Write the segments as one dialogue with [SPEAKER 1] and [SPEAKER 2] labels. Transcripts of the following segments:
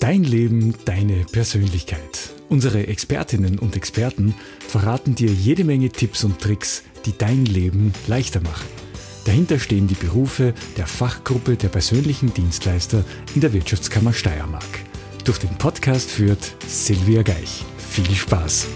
[SPEAKER 1] Dein Leben, deine Persönlichkeit. Unsere Expertinnen und Experten verraten dir jede Menge Tipps und Tricks, die dein Leben leichter machen. Dahinter stehen die Berufe der Fachgruppe der persönlichen Dienstleister in der Wirtschaftskammer Steiermark. Durch den Podcast führt Silvia Geich. Viel Spaß!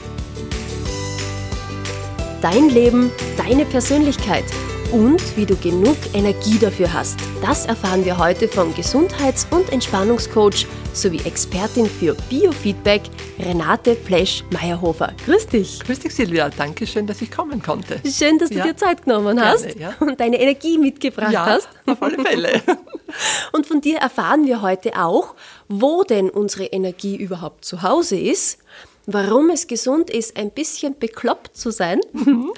[SPEAKER 2] Dein Leben, deine Persönlichkeit und wie du genug Energie dafür hast. Das erfahren wir heute vom Gesundheits- und Entspannungscoach sowie Expertin für Biofeedback Renate Plesch-Meyerhofer. Grüß dich.
[SPEAKER 3] Grüß dich, Silvia. Danke schön, dass ich kommen konnte.
[SPEAKER 2] Schön, dass du ja. dir Zeit genommen hast Gerne, ja. und deine Energie mitgebracht
[SPEAKER 3] ja,
[SPEAKER 2] hast.
[SPEAKER 3] Auf alle Fälle.
[SPEAKER 2] Und von dir erfahren wir heute auch, wo denn unsere Energie überhaupt zu Hause ist warum es gesund ist, ein bisschen bekloppt zu sein. Mhm.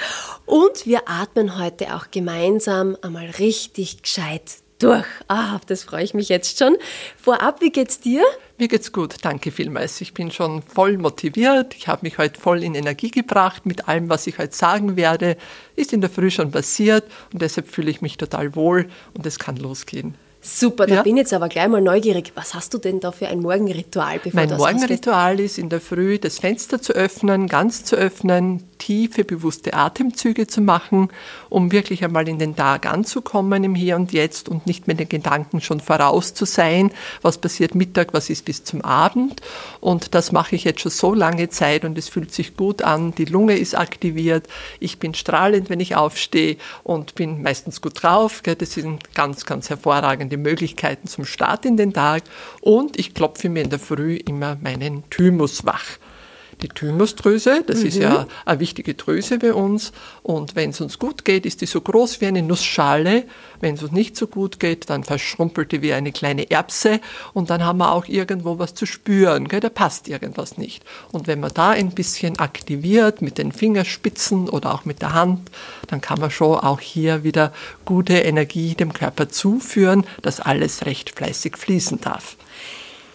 [SPEAKER 2] Und wir atmen heute auch gemeinsam einmal richtig gescheit durch. Ah, das freue ich mich jetzt schon. Vorab, wie geht's dir?
[SPEAKER 3] Mir geht's gut, danke vielmals. Ich bin schon voll motiviert. Ich habe mich heute voll in Energie gebracht mit allem, was ich heute sagen werde. Ist in der Früh schon passiert und deshalb fühle ich mich total wohl und es kann losgehen.
[SPEAKER 2] Super, da ja? bin ich jetzt aber gleich mal neugierig. Was hast du denn da für ein Morgenritual?
[SPEAKER 3] Bevor mein Morgenritual ist in der Früh das Fenster zu öffnen, ganz zu öffnen, tiefe, bewusste Atemzüge zu machen, um wirklich einmal in den Tag anzukommen im Hier und Jetzt und nicht mit den Gedanken schon voraus zu sein, was passiert Mittag, was ist bis zum Abend. Und das mache ich jetzt schon so lange Zeit und es fühlt sich gut an. Die Lunge ist aktiviert, ich bin strahlend, wenn ich aufstehe und bin meistens gut drauf. Das sind ganz, ganz hervorragende Möglichkeiten zum Start in den Tag. Und ich klopfe mir in der Früh immer meinen Thymus wach die Thymusdrüse. Das mhm. ist ja mhm. eine wichtige Drüse bei uns. Und wenn es uns gut geht, ist die so groß wie eine Nussschale. Wenn es uns nicht so gut geht, dann verschrumpelt die wie eine kleine Erbse. Und dann haben wir auch irgendwo was zu spüren. Gell? Da passt irgendwas nicht. Und wenn man da ein bisschen aktiviert mit den Fingerspitzen oder auch mit der Hand, dann kann man schon auch hier wieder gute Energie dem Körper zuführen, dass alles recht fleißig fließen darf.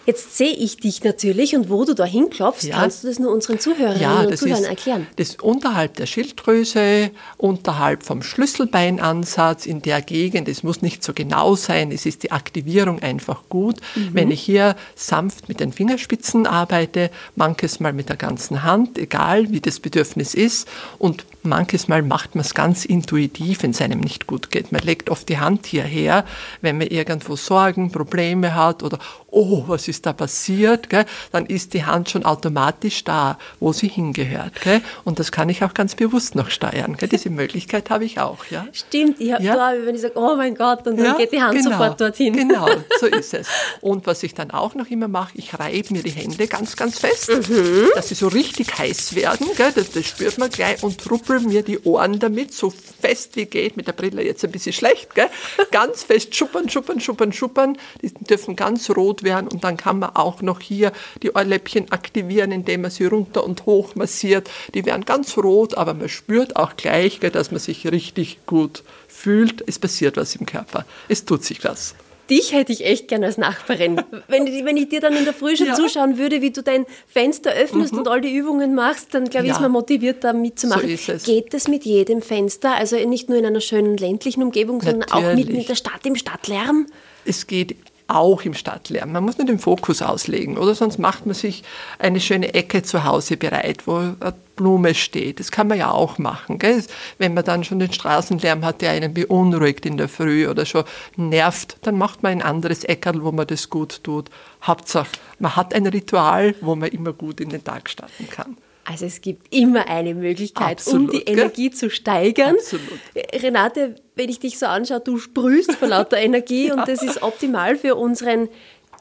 [SPEAKER 2] Jetzt sehe ich dich natürlich und wo du da hinklopfst, ja. kannst du das nur unseren Zuhörerinnen ja, und Zuhörern
[SPEAKER 3] ist,
[SPEAKER 2] erklären?
[SPEAKER 3] Das ist unterhalb der Schilddrüse, unterhalb vom Schlüsselbeinansatz, in der Gegend. Es muss nicht so genau sein, es ist die Aktivierung einfach gut. Mhm. Wenn ich hier sanft mit den Fingerspitzen arbeite, manches Mal mit der ganzen Hand, egal wie das Bedürfnis ist. Und manches Mal macht man es ganz intuitiv, wenn es einem nicht gut geht. Man legt oft die Hand hierher, wenn man irgendwo Sorgen, Probleme hat oder oh, was ist da passiert, gell? dann ist die Hand schon automatisch da, wo sie hingehört. Gell? Und das kann ich auch ganz bewusst noch steuern. Gell? Diese Möglichkeit habe ich auch. Ja?
[SPEAKER 2] Stimmt, ich habe ja? da, wenn ich sage, oh mein Gott, und dann ja? geht die Hand
[SPEAKER 3] genau,
[SPEAKER 2] sofort dorthin.
[SPEAKER 3] Genau, so ist es. Und was ich dann auch noch immer mache, ich reibe mir die Hände ganz, ganz fest, mhm. dass sie so richtig heiß werden. Gell? Das, das spürt man gleich und ruppel mir die Ohren damit, so fest wie geht, mit der Brille jetzt ein bisschen schlecht, gell? ganz fest schuppern, schuppern, schuppern, schuppern. Die dürfen ganz rot werden und dann kann man auch noch hier die Ohrläppchen aktivieren, indem man sie runter und hoch massiert. Die werden ganz rot, aber man spürt auch gleich, dass man sich richtig gut fühlt. Es passiert was im Körper. Es tut sich was
[SPEAKER 2] dich hätte ich echt gerne als Nachbarin. Wenn, wenn ich dir dann in der Früh schon ja. zuschauen würde, wie du dein Fenster öffnest mhm. und all die Übungen machst, dann glaube ich, ja. ist man motiviert, da mitzumachen. So. Geht das mit jedem Fenster? Also nicht nur in einer schönen ländlichen Umgebung, sondern Natürlich. auch mitten in der Stadt, im Stadtlärm?
[SPEAKER 3] Es geht auch im Stadtlärm. Man muss nur den Fokus auslegen, oder sonst macht man sich eine schöne Ecke zu Hause bereit, wo eine Blume steht. Das kann man ja auch machen. Gell? Wenn man dann schon den Straßenlärm hat, der einen beunruhigt in der Früh oder schon nervt, dann macht man ein anderes Eckerl, wo man das gut tut. Hauptsache, man hat ein Ritual, wo man immer gut in den Tag starten kann.
[SPEAKER 2] Also es gibt immer eine Möglichkeit, Absolut, um die gell? Energie zu steigern. Absolut. Renate, wenn ich dich so anschaue, du sprühst vor lauter Energie ja. und das ist optimal für unseren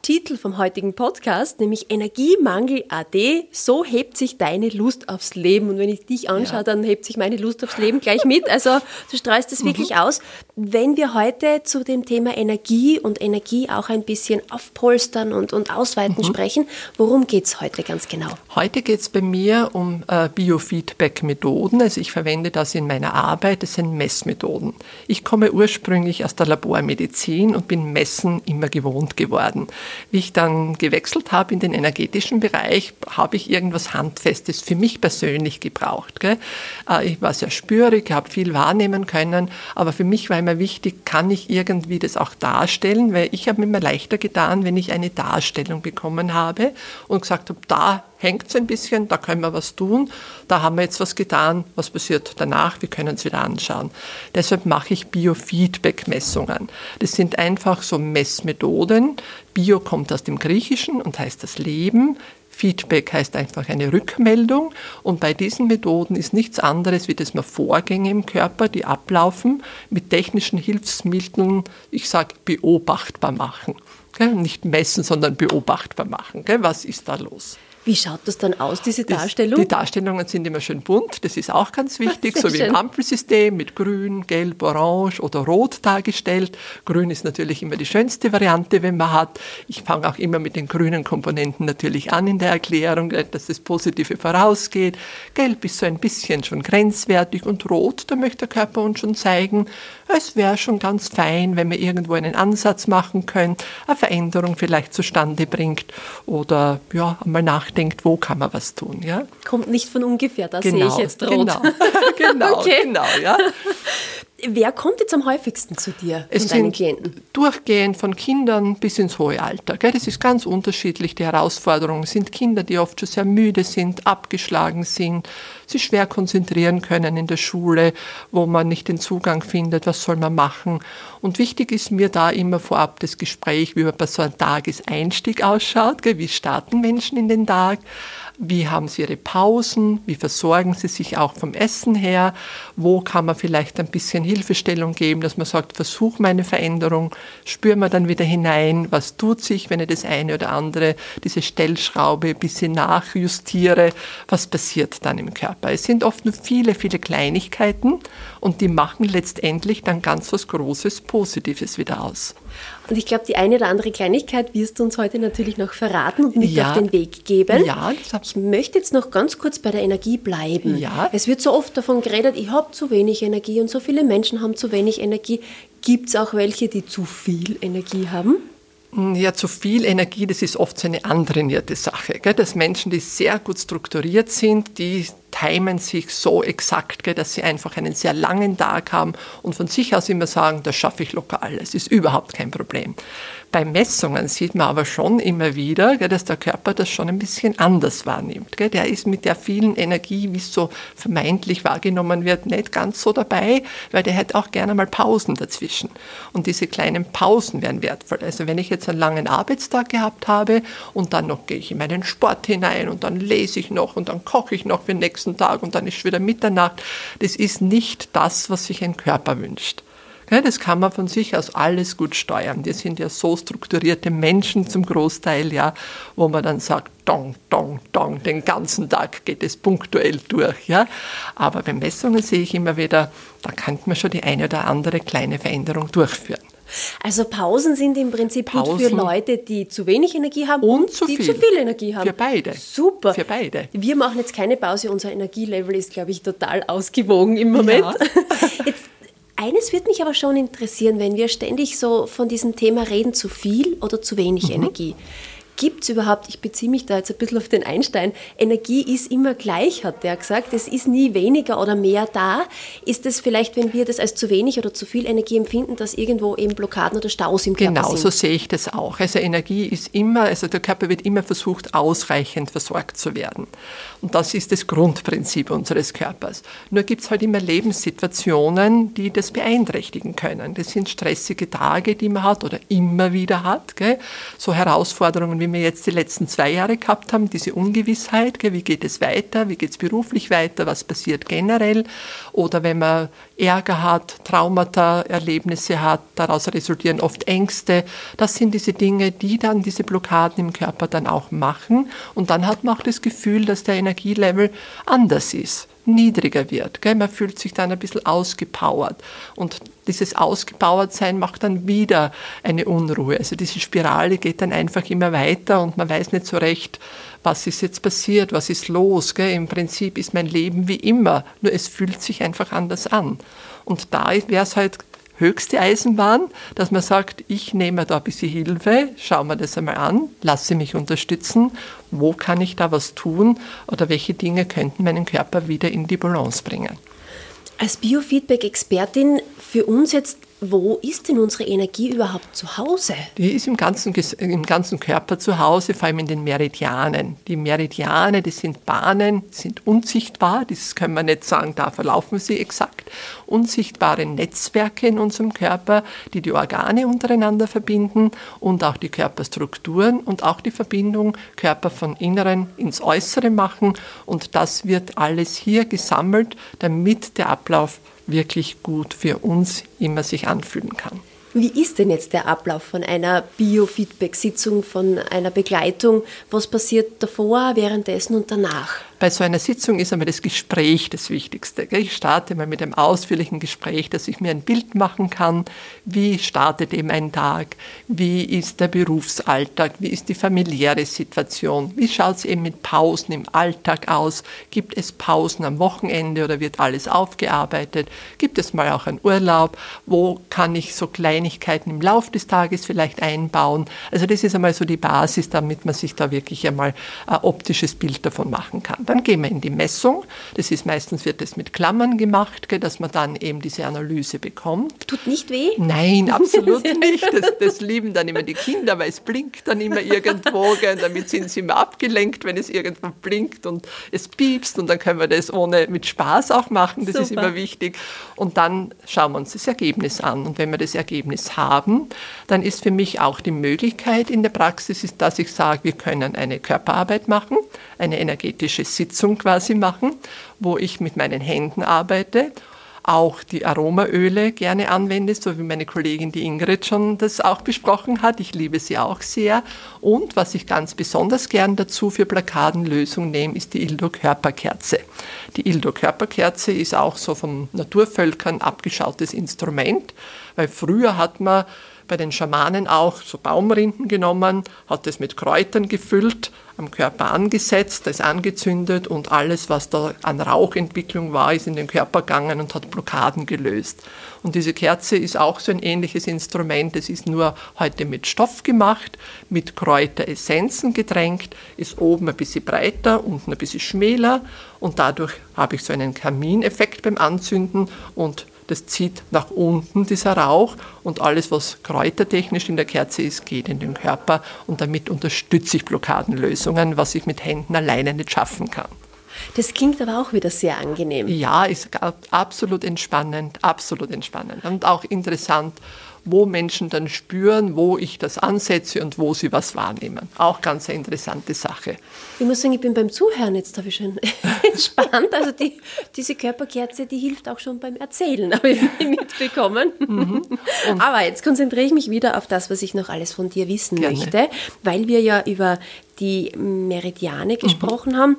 [SPEAKER 2] Titel vom heutigen Podcast, nämlich Energiemangel AD. So hebt sich deine Lust aufs Leben. Und wenn ich dich anschaue, ja. dann hebt sich meine Lust aufs Leben gleich mit. Also du streust es wirklich mhm. aus. Wenn wir heute zu dem Thema Energie und Energie auch ein bisschen aufpolstern und, und ausweiten mhm. sprechen, worum geht es heute ganz genau?
[SPEAKER 3] Heute geht es bei mir um äh, Biofeedback-Methoden. Also ich verwende das in meiner Arbeit. Das sind Messmethoden. Ich komme ursprünglich aus der Labormedizin und bin Messen immer gewohnt geworden. Wie ich dann gewechselt habe in den energetischen Bereich, habe ich irgendwas Handfestes für mich persönlich gebraucht. Gell? Äh, ich war sehr spürig, habe viel wahrnehmen können, aber für mich war immer wichtig, kann ich irgendwie das auch darstellen, weil ich habe mir immer leichter getan, wenn ich eine Darstellung bekommen habe und gesagt habe, da hängt es ein bisschen, da können wir was tun, da haben wir jetzt was getan, was passiert danach, wir können es wieder anschauen. Deshalb mache ich Biofeedback-Messungen. Das sind einfach so Messmethoden. Bio kommt aus dem Griechischen und heißt das Leben. Feedback heißt einfach eine Rückmeldung und bei diesen Methoden ist nichts anderes, wie dass man Vorgänge im Körper, die ablaufen, mit technischen Hilfsmitteln, ich sage, beobachtbar machen. Nicht messen, sondern beobachtbar machen. Was ist da los?
[SPEAKER 2] Wie schaut das dann aus, diese Darstellung?
[SPEAKER 3] Die Darstellungen sind immer schön bunt, das ist auch ganz wichtig, so wie schön. im Ampelsystem mit grün, gelb, orange oder rot dargestellt. Grün ist natürlich immer die schönste Variante, wenn man hat. Ich fange auch immer mit den grünen Komponenten natürlich an in der Erklärung, dass das Positive vorausgeht. Gelb ist so ein bisschen schon grenzwertig und rot, da möchte der Körper uns schon zeigen, es wäre schon ganz fein, wenn wir irgendwo einen Ansatz machen können, eine Veränderung vielleicht zustande bringt oder ja, einmal nachdenkt, wo kann man was tun. Ja?
[SPEAKER 2] Kommt nicht von ungefähr, da genau, sehe ich jetzt rot.
[SPEAKER 3] Genau, genau, okay. genau ja.
[SPEAKER 2] Wer kommt jetzt am häufigsten zu dir
[SPEAKER 3] es von deinen Klienten? Durchgehend von Kindern bis ins hohe Alter. Das ist ganz unterschiedlich. Die Herausforderungen sind Kinder, die oft schon sehr müde sind, abgeschlagen sind, sich schwer konzentrieren können in der Schule, wo man nicht den Zugang findet, was soll man machen. Und wichtig ist mir da immer vorab das Gespräch, wie bei so einem Tageseinstieg ausschaut, wie starten Menschen in den Tag wie haben Sie Ihre Pausen? Wie versorgen Sie sich auch vom Essen her? Wo kann man vielleicht ein bisschen Hilfestellung geben, dass man sagt, versuch mal eine Veränderung, spüren wir dann wieder hinein, was tut sich, wenn ich das eine oder andere, diese Stellschraube ein bisschen nachjustiere, was passiert dann im Körper? Es sind oft nur viele, viele Kleinigkeiten und die machen letztendlich dann ganz was Großes, Positives wieder aus.
[SPEAKER 2] Und ich glaube, die eine oder andere Kleinigkeit wirst du uns heute natürlich noch verraten und mit ja. auf den Weg geben. Ja, ich möchte jetzt noch ganz kurz bei der Energie bleiben. Ja. Es wird so oft davon geredet, ich habe zu wenig Energie und so viele Menschen haben zu wenig Energie. Gibt es auch welche, die zu viel Energie haben?
[SPEAKER 3] Ja, zu viel Energie, das ist oft so eine antrainierte Sache. Gell? Dass Menschen, die sehr gut strukturiert sind, die timen sich so exakt, dass sie einfach einen sehr langen Tag haben und von sich aus immer sagen, das schaffe ich locker alles, ist überhaupt kein Problem. Bei Messungen sieht man aber schon immer wieder, dass der Körper das schon ein bisschen anders wahrnimmt. Der ist mit der vielen Energie, wie es so vermeintlich wahrgenommen wird, nicht ganz so dabei, weil der hätte auch gerne mal Pausen dazwischen. Und diese kleinen Pausen wären wertvoll. Also wenn ich jetzt einen langen Arbeitstag gehabt habe und dann noch gehe ich in meinen Sport hinein und dann lese ich noch und dann koche ich noch für den nächsten Tag und dann ist wieder Mitternacht, das ist nicht das, was sich ein Körper wünscht. Das kann man von sich aus alles gut steuern. Wir sind ja so strukturierte Menschen zum Großteil, ja, wo man dann sagt, dong, dong, dong, den ganzen Tag geht es punktuell durch, ja. Aber bei Messungen sehe ich immer wieder, da kann man schon die eine oder andere kleine Veränderung durchführen.
[SPEAKER 2] Also Pausen sind im Prinzip Pausen gut für Leute, die zu wenig Energie haben und, und zu die viel. zu viel Energie haben.
[SPEAKER 3] Für beide.
[SPEAKER 2] Super.
[SPEAKER 3] Für beide.
[SPEAKER 2] Wir machen jetzt keine Pause. Unser Energielevel ist, glaube ich, total ausgewogen im Moment. Ja. Jetzt eines würde mich aber schon interessieren, wenn wir ständig so von diesem Thema reden, zu viel oder zu wenig mhm. Energie gibt es überhaupt, ich beziehe mich da jetzt ein bisschen auf den Einstein, Energie ist immer gleich, hat der gesagt. Es ist nie weniger oder mehr da. Ist es vielleicht, wenn wir das als zu wenig oder zu viel Energie empfinden, dass irgendwo eben Blockaden oder Staus im Körper
[SPEAKER 3] genau, sind?
[SPEAKER 2] Genau,
[SPEAKER 3] so sehe ich das auch. Also Energie ist immer, also der Körper wird immer versucht, ausreichend versorgt zu werden. Und das ist das Grundprinzip unseres Körpers. Nur gibt es halt immer Lebenssituationen, die das beeinträchtigen können. Das sind stressige Tage, die man hat oder immer wieder hat. Gell? So Herausforderungen wie wir jetzt die letzten zwei Jahre gehabt haben, diese Ungewissheit, wie geht es weiter, wie geht es beruflich weiter, was passiert generell, oder wenn man Ärger hat, Traumata, Erlebnisse hat, daraus resultieren oft Ängste. Das sind diese Dinge, die dann diese Blockaden im Körper dann auch machen. Und dann hat man auch das Gefühl, dass der Energielevel anders ist niedriger wird. Gell? Man fühlt sich dann ein bisschen ausgepowert. Und dieses Ausgepowertsein macht dann wieder eine Unruhe. Also diese Spirale geht dann einfach immer weiter und man weiß nicht so recht, was ist jetzt passiert, was ist los. Gell? Im Prinzip ist mein Leben wie immer, nur es fühlt sich einfach anders an. Und da wäre es halt höchste Eisenbahn, dass man sagt, ich nehme da ein bisschen Hilfe, schau mir das einmal an, lasse mich unterstützen, wo kann ich da was tun oder welche Dinge könnten meinen Körper wieder in die Balance bringen.
[SPEAKER 2] Als Biofeedback-Expertin für uns jetzt wo ist denn unsere Energie überhaupt zu Hause?
[SPEAKER 3] Die ist im ganzen, im ganzen Körper zu Hause, vor allem in den Meridianen. Die Meridiane, das sind Bahnen, sind unsichtbar, das können wir nicht sagen, da verlaufen sie exakt. Unsichtbare Netzwerke in unserem Körper, die die Organe untereinander verbinden und auch die Körperstrukturen und auch die Verbindung Körper von Inneren ins Äußere machen. Und das wird alles hier gesammelt, damit der Ablauf wirklich gut für uns immer sich anfühlen kann.
[SPEAKER 2] Wie ist denn jetzt der Ablauf von einer Biofeedback-Sitzung, von einer Begleitung? Was passiert davor, währenddessen und danach?
[SPEAKER 3] Bei so einer Sitzung ist einmal das Gespräch das Wichtigste. Ich starte mal mit einem ausführlichen Gespräch, dass ich mir ein Bild machen kann, wie startet eben ein Tag, wie ist der Berufsalltag, wie ist die familiäre Situation, wie schaut es eben mit Pausen im Alltag aus, gibt es Pausen am Wochenende oder wird alles aufgearbeitet, gibt es mal auch einen Urlaub, wo kann ich so Kleinigkeiten im Laufe des Tages vielleicht einbauen. Also das ist einmal so die Basis, damit man sich da wirklich einmal ein optisches Bild davon machen kann. Dann gehen wir in die Messung. Das ist meistens wird das mit Klammern gemacht, dass man dann eben diese Analyse bekommt.
[SPEAKER 2] Tut nicht weh?
[SPEAKER 3] Nein, absolut nicht. Das, das, lieben dann immer die Kinder, weil es blinkt dann immer irgendwo. Damit sind sie immer abgelenkt, wenn es irgendwo blinkt und es piepst. Und dann können wir das ohne mit Spaß auch machen. Das Super. ist immer wichtig. Und dann schauen wir uns das Ergebnis an. Und wenn wir das Ergebnis haben, dann ist für mich auch die Möglichkeit in der Praxis, ist, dass ich sage, wir können eine Körperarbeit machen, eine energetische Sitzung quasi machen, wo ich mit meinen Händen arbeite auch die Aromaöle gerne anwende, so wie meine Kollegin die Ingrid schon das auch besprochen hat. Ich liebe sie auch sehr. Und was ich ganz besonders gern dazu für Blockadenlösung nehme, ist die Ildo-Körperkerze. Die Ildo-Körperkerze ist auch so von Naturvölkern abgeschautes Instrument, weil früher hat man bei den Schamanen auch so Baumrinden genommen, hat es mit Kräutern gefüllt, am Körper angesetzt, das angezündet und alles, was da an Rauchentwicklung war, ist in den Körper gegangen und hat Blockaden gelöst. Und diese Kerze ist auch so ein ähnliches Instrument. Es ist nur heute mit Stoff gemacht, mit Kräuteressenzen getränkt, ist oben ein bisschen breiter, unten ein bisschen schmäler und dadurch habe ich so einen Kamineffekt beim Anzünden und das zieht nach unten, dieser Rauch, und alles, was kräutertechnisch in der Kerze ist, geht in den Körper und damit unterstütze ich Blockadenlösungen, was ich mit Händen alleine nicht schaffen kann.
[SPEAKER 2] Das klingt aber auch wieder sehr angenehm.
[SPEAKER 3] Ja, ist absolut entspannend, absolut entspannend und auch interessant wo Menschen dann spüren, wo ich das ansetze und wo sie was wahrnehmen. Auch ganz eine interessante Sache.
[SPEAKER 2] Ich muss sagen, ich bin beim Zuhören jetzt ich schon entspannt. Also die, diese Körperkerze, die hilft auch schon beim Erzählen, habe ich mitbekommen. Mhm. Aber jetzt konzentriere ich mich wieder auf das, was ich noch alles von dir wissen Gerne. möchte, weil wir ja über die Meridiane gesprochen mhm. haben.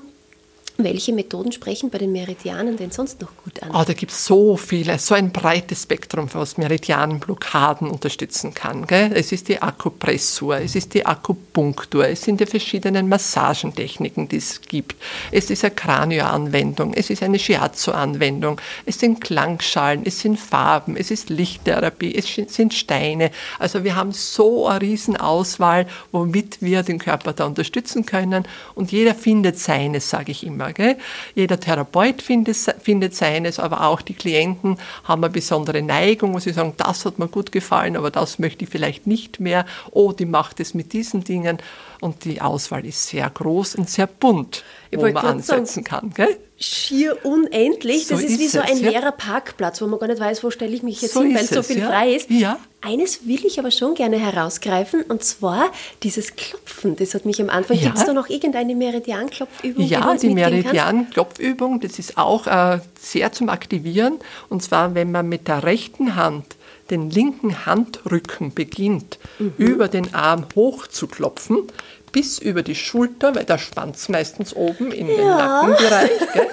[SPEAKER 2] Welche Methoden sprechen bei den Meridianen denn sonst noch gut an?
[SPEAKER 3] Oh, da gibt es so viele, so ein breites Spektrum, was Meridianenblockaden unterstützen kann. Gell? Es ist die Akupressur, es ist die Akupunktur, es sind die verschiedenen Massagentechniken, die es gibt. Es ist eine Kranioanwendung, es ist eine Shiatsu-Anwendung, es sind Klangschalen, es sind Farben, es ist Lichttherapie, es sind Steine. Also wir haben so eine Riesenauswahl, womit wir den Körper da unterstützen können und jeder findet seines, sage ich immer. Gell? Jeder Therapeut findet, findet seines, aber auch die Klienten haben eine besondere Neigung, wo sie sagen, das hat mir gut gefallen, aber das möchte ich vielleicht nicht mehr. Oh, die macht es mit diesen Dingen. Und die Auswahl ist sehr groß und sehr bunt, ich wo man ansetzen sagen, kann. Gell?
[SPEAKER 2] Schier unendlich. So das ist, ist wie so ein es, leerer ja. Parkplatz, wo man gar nicht weiß, wo stelle ich mich jetzt so hin, weil so viel ja. frei ist. Ja. Eines will ich aber schon gerne herausgreifen, und zwar dieses Klopfen. Das hat mich am Anfang. Ja. Gibt es da noch irgendeine Meridian-Klopfübung?
[SPEAKER 3] Ja, die, die Meridian-Klopfübung, das ist auch äh, sehr zum Aktivieren. Und zwar, wenn man mit der rechten Hand den linken Handrücken beginnt, mhm. über den Arm hoch zu klopfen, bis über die Schulter, weil der Schwanz meistens oben in ja. den Nackenbereich, gell?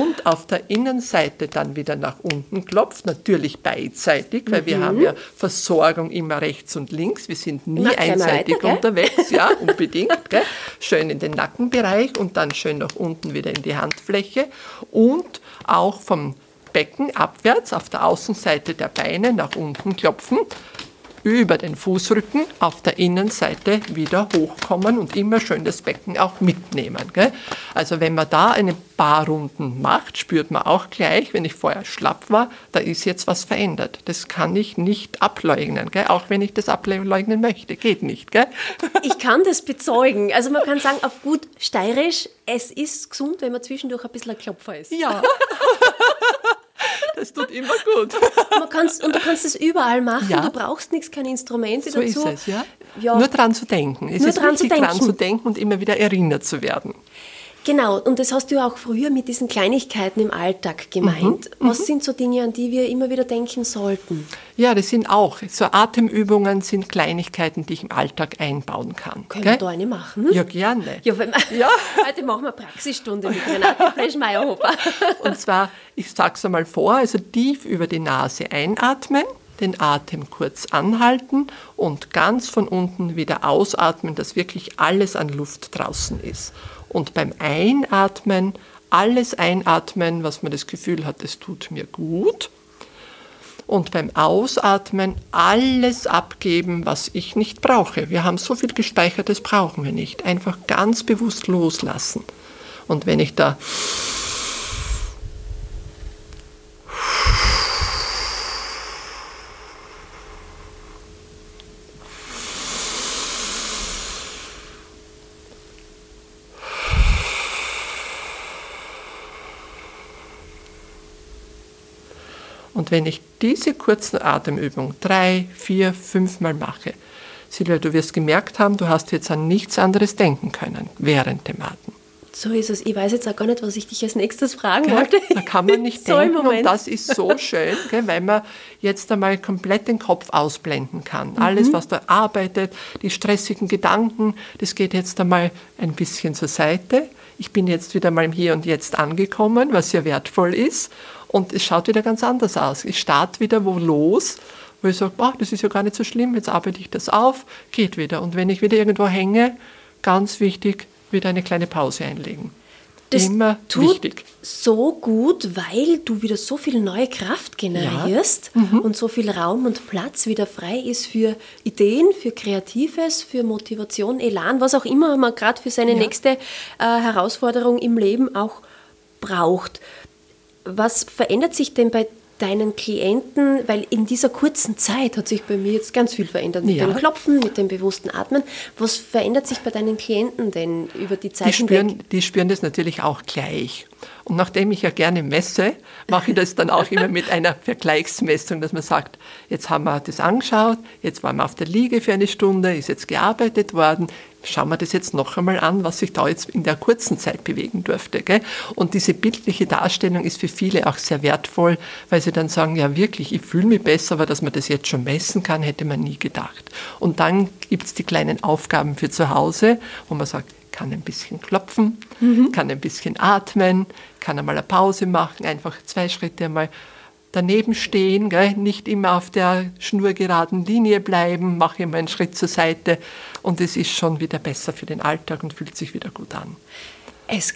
[SPEAKER 3] und auf der Innenseite dann wieder nach unten klopft, natürlich beidseitig, weil mhm. wir haben ja Versorgung immer rechts und links, wir sind nie einseitig weiter, unterwegs, ja, unbedingt, gell? schön in den Nackenbereich und dann schön nach unten wieder in die Handfläche und auch vom Becken abwärts auf der Außenseite der Beine nach unten klopfen über den Fußrücken auf der Innenseite wieder hochkommen und immer schön das Becken auch mitnehmen. Gell? Also wenn man da eine paar Runden macht, spürt man auch gleich, wenn ich vorher schlapp war, da ist jetzt was verändert. Das kann ich nicht ableugnen, gell? auch wenn ich das ableugnen möchte. Geht nicht. Gell?
[SPEAKER 2] Ich kann das bezeugen. Also man kann sagen, auf gut steirisch, es ist gesund, wenn man zwischendurch ein bisschen ein Klopfer ist.
[SPEAKER 3] Ja. Das tut immer gut.
[SPEAKER 2] Man kannst, und du kannst es überall machen. Ja. Du brauchst nichts, keine Instrumente
[SPEAKER 3] so
[SPEAKER 2] dazu.
[SPEAKER 3] Ist es, ja. ja. Nur dran zu denken. Es Nur ist dran wichtig, zu denken. dran zu denken und immer wieder erinnert zu werden.
[SPEAKER 2] Genau, und das hast du auch früher mit diesen Kleinigkeiten im Alltag gemeint. Mhm. Was mhm. sind so Dinge, an die wir immer wieder denken sollten?
[SPEAKER 3] Ja, das sind auch, so Atemübungen sind Kleinigkeiten, die ich im Alltag einbauen kann.
[SPEAKER 2] Können Gell? wir da eine machen?
[SPEAKER 3] Ja, gerne.
[SPEAKER 2] Ja, wenn, ja. Heute machen wir eine Praxisstunde mit Renate Fleischmeier-Hopper.
[SPEAKER 3] Und zwar, ich sage es einmal vor, also tief über die Nase einatmen den Atem kurz anhalten und ganz von unten wieder ausatmen, dass wirklich alles an Luft draußen ist und beim Einatmen alles einatmen, was man das Gefühl hat, es tut mir gut. Und beim Ausatmen alles abgeben, was ich nicht brauche. Wir haben so viel gespeichert, das brauchen wir nicht. Einfach ganz bewusst loslassen. Und wenn ich da Und wenn ich diese kurzen Atemübungen drei, vier, fünfmal mache, Silvia, du wirst gemerkt haben, du hast jetzt an nichts anderes denken können während dem Atmen.
[SPEAKER 2] So ist es. Ich weiß jetzt auch gar nicht, was ich dich als nächstes fragen gell? wollte.
[SPEAKER 3] Da kann man nicht so denken und das ist so schön, gell, weil man jetzt einmal komplett den Kopf ausblenden kann. Mhm. Alles, was da arbeitet, die stressigen Gedanken, das geht jetzt einmal ein bisschen zur Seite. Ich bin jetzt wieder mal im Hier und Jetzt angekommen, was sehr wertvoll ist und es schaut wieder ganz anders aus. Ich starte wieder wo los, wo ich sage, oh, das ist ja gar nicht so schlimm, jetzt arbeite ich das auf, geht wieder. Und wenn ich wieder irgendwo hänge, ganz wichtig, wieder eine kleine Pause einlegen.
[SPEAKER 2] Das Immer tut wichtig. so gut, weil du wieder so viel neue Kraft generierst ja. mhm. und so viel Raum und Platz wieder frei ist für Ideen, für Kreatives, für Motivation, Elan, was auch immer man gerade für seine ja. nächste äh, Herausforderung im Leben auch braucht. Was verändert sich denn bei deinen Klienten, weil in dieser kurzen Zeit hat sich bei mir jetzt ganz viel verändert mit ja. dem Klopfen, mit dem bewussten Atmen. Was verändert sich bei deinen Klienten denn über die Zeit
[SPEAKER 3] die spüren, Die spüren das natürlich auch gleich. Und nachdem ich ja gerne messe, mache ich das dann auch immer mit einer Vergleichsmessung, dass man sagt, jetzt haben wir das angeschaut, jetzt waren wir auf der Liege für eine Stunde, ist jetzt gearbeitet worden, schauen wir das jetzt noch einmal an, was sich da jetzt in der kurzen Zeit bewegen durfte. Gell? Und diese bildliche Darstellung ist für viele auch sehr wertvoll, weil sie dann sagen, ja wirklich, ich fühle mich besser, aber dass man das jetzt schon messen kann, hätte man nie gedacht. Und dann gibt es die kleinen Aufgaben für zu Hause, wo man sagt, kann ein bisschen klopfen, mhm. kann ein bisschen atmen, kann einmal eine Pause machen, einfach zwei Schritte einmal daneben stehen, gell? nicht immer auf der schnurgeraden Linie bleiben, mache immer einen Schritt zur Seite und es ist schon wieder besser für den Alltag und fühlt sich wieder gut an.
[SPEAKER 2] Es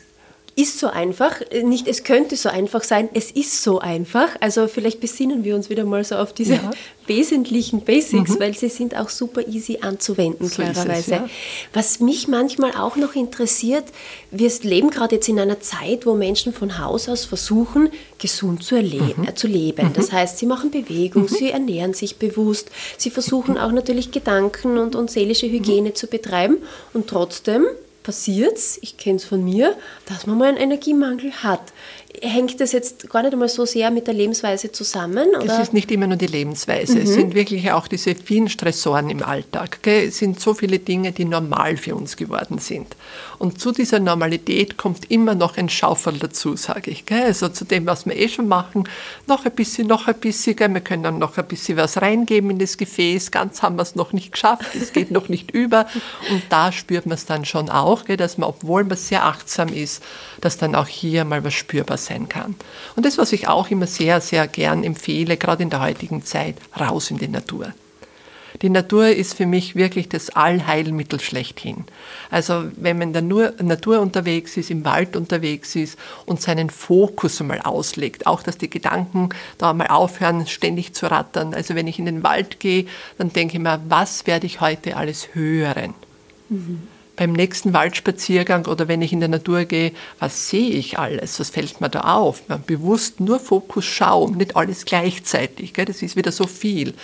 [SPEAKER 2] ist so einfach, nicht es könnte so einfach sein, es ist so einfach. Also vielleicht besinnen wir uns wieder mal so auf diese ja. wesentlichen Basics, mhm. weil sie sind auch super easy anzuwenden, so klarerweise. Ja. Was mich manchmal auch noch interessiert, wir leben gerade jetzt in einer Zeit, wo Menschen von Haus aus versuchen, gesund zu, mhm. äh, zu leben. Mhm. Das heißt, sie machen Bewegung, mhm. sie ernähren sich bewusst, sie versuchen auch natürlich Gedanken und, und seelische Hygiene zu betreiben und trotzdem passiert es, ich kenne es von mir, dass man mal einen Energiemangel hat hängt das jetzt gar nicht einmal so sehr mit der Lebensweise zusammen?
[SPEAKER 3] Oder? Es ist nicht immer nur die Lebensweise, mhm. es sind wirklich auch diese vielen Stressoren im Alltag. Gell? Es sind so viele Dinge, die normal für uns geworden sind. Und zu dieser Normalität kommt immer noch ein Schaufel dazu, sage ich. Gell? Also zu dem, was wir eh schon machen, noch ein bisschen, noch ein bisschen. Gell? Wir können dann noch ein bisschen was reingeben in das Gefäß. Ganz haben wir es noch nicht geschafft, es geht noch nicht über. Und da spürt man es dann schon auch, dass man, obwohl man sehr achtsam ist, dass dann auch hier mal was spürbar sein kann. Und das, was ich auch immer sehr, sehr gern empfehle, gerade in der heutigen Zeit, raus in die Natur. Die Natur ist für mich wirklich das Allheilmittel schlechthin. Also wenn man in der Natur unterwegs ist, im Wald unterwegs ist und seinen Fokus einmal auslegt, auch dass die Gedanken da mal aufhören, ständig zu rattern. Also wenn ich in den Wald gehe, dann denke ich mir, was werde ich heute alles hören? Mhm beim nächsten Waldspaziergang oder wenn ich in der Natur gehe, was sehe ich alles? Was fällt mir da auf? Man bewusst nur Fokus schauen, nicht alles gleichzeitig. Gell? Das ist wieder so viel.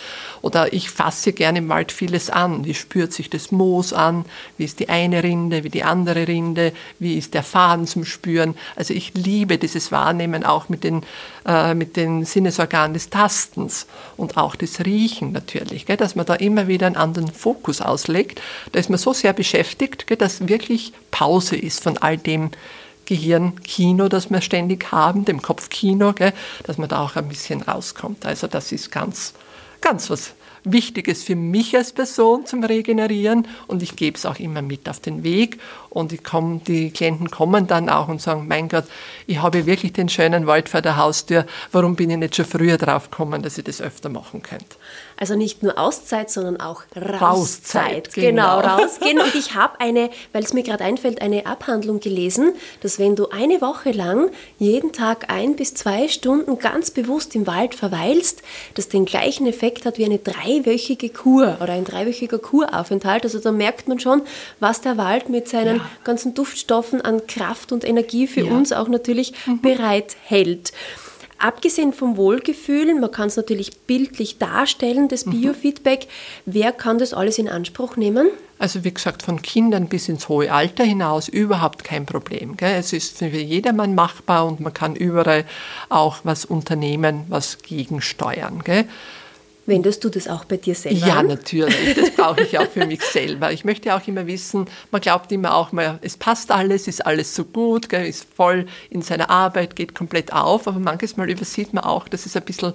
[SPEAKER 3] Oder ich fasse gerne im Wald vieles an. Wie spürt sich das Moos an? Wie ist die eine Rinde? Wie die andere Rinde? Wie ist der Faden zum Spüren? Also ich liebe dieses Wahrnehmen auch mit den, äh, mit den Sinnesorganen des Tastens und auch des Riechen natürlich. Gell? Dass man da immer wieder einen anderen Fokus auslegt. Da ist man so sehr beschäftigt, dass wirklich Pause ist von all dem Gehirnkino, das wir ständig haben, dem Kopfkino, dass man da auch ein bisschen rauskommt. Also das ist ganz, ganz was Wichtiges für mich als Person zum Regenerieren und ich gebe es auch immer mit auf den Weg und komm, die Klienten kommen dann auch und sagen, mein Gott, ich habe wirklich den schönen Wald vor der Haustür, warum bin ich nicht schon früher drauf gekommen, dass ich das öfter machen könnte?
[SPEAKER 2] Also nicht nur Auszeit, sondern auch Rauszeit. Rauszeit genau. genau, rausgehen. Und ich habe eine, weil es mir gerade einfällt, eine Abhandlung gelesen, dass wenn du eine Woche lang jeden Tag ein bis zwei Stunden ganz bewusst im Wald verweilst, das den gleichen Effekt hat wie eine dreiwöchige Kur oder ein dreiwöchiger Kuraufenthalt. Also da merkt man schon, was der Wald mit seinen ja. Ganzen Duftstoffen an Kraft und Energie für ja. uns auch natürlich mhm. bereithält. Abgesehen vom Wohlgefühl, man kann es natürlich bildlich darstellen, das mhm. Biofeedback, wer kann das alles in Anspruch nehmen?
[SPEAKER 3] Also wie gesagt, von Kindern bis ins hohe Alter hinaus überhaupt kein Problem. Gell? Es ist für jedermann machbar und man kann überall auch was unternehmen, was gegensteuern. Gell?
[SPEAKER 2] Wendest du das auch bei dir selber
[SPEAKER 3] Ja, an? natürlich. Das brauche ich auch für mich selber. Ich möchte auch immer wissen, man glaubt immer auch mal, es passt alles, ist alles so gut, gell, ist voll in seiner Arbeit, geht komplett auf, aber manches Mal übersieht man auch, dass es ein bisschen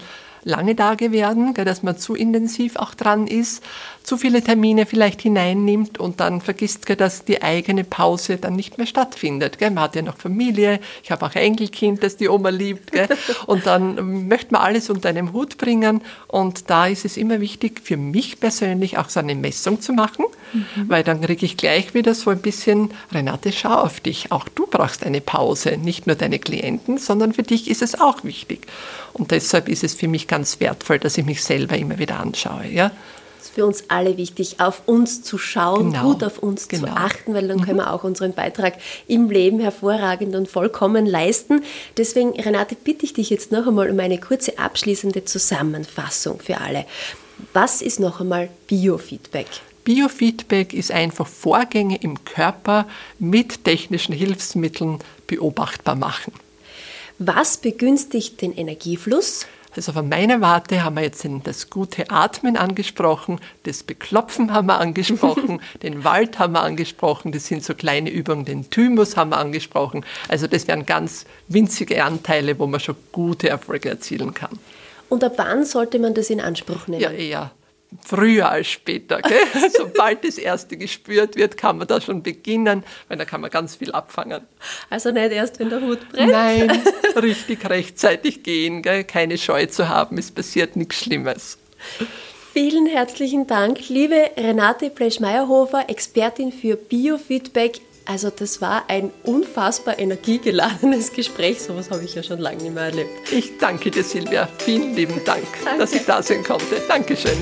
[SPEAKER 3] lange Tage werden, dass man zu intensiv auch dran ist, zu viele Termine vielleicht hineinnimmt und dann vergisst, dass die eigene Pause dann nicht mehr stattfindet. Man hat ja noch Familie, ich habe auch ein Enkelkind, das die Oma liebt. Und dann möchte man alles unter einem Hut bringen. Und da ist es immer wichtig, für mich persönlich auch so eine Messung zu machen, mhm. weil dann kriege ich gleich wieder so ein bisschen, Renate, schau auf dich. Auch du brauchst eine Pause, nicht nur deine Klienten, sondern für dich ist es auch wichtig. Und deshalb ist es für mich ganz wertvoll, dass ich mich selber immer wieder anschaue. Ja?
[SPEAKER 2] Es ist für uns alle wichtig, auf uns zu schauen, genau. gut auf uns genau. zu achten, weil dann mhm. können wir auch unseren Beitrag im Leben hervorragend und vollkommen leisten. Deswegen, Renate, bitte ich dich jetzt noch einmal um eine kurze abschließende Zusammenfassung für alle. Was ist noch einmal Biofeedback?
[SPEAKER 3] Biofeedback ist einfach Vorgänge im Körper mit technischen Hilfsmitteln beobachtbar machen.
[SPEAKER 2] Was begünstigt den Energiefluss?
[SPEAKER 3] Also von meiner Warte haben wir jetzt das gute Atmen angesprochen, das Beklopfen haben wir angesprochen, den Wald haben wir angesprochen, das sind so kleine Übungen, den Thymus haben wir angesprochen. Also das wären ganz winzige Anteile, wo man schon gute Erfolge erzielen kann.
[SPEAKER 2] Und ab wann sollte man das in Anspruch nehmen?
[SPEAKER 3] Ja, eher früher als später. Gell? Sobald das erste gespürt wird, kann man da schon beginnen, weil da kann man ganz viel abfangen.
[SPEAKER 2] Also nicht erst, wenn der Hut brennt?
[SPEAKER 3] Nein, richtig rechtzeitig gehen, gell? keine Scheu zu haben, es passiert nichts Schlimmes.
[SPEAKER 2] Vielen herzlichen Dank, liebe Renate Plesch-Meyerhofer, Expertin für Biofeedback also das war ein unfassbar energiegeladenes Gespräch. So etwas habe ich ja schon lange nicht mehr erlebt.
[SPEAKER 3] Ich danke dir, Silvia. Vielen lieben Dank, danke. dass ich da sein konnte. Dankeschön.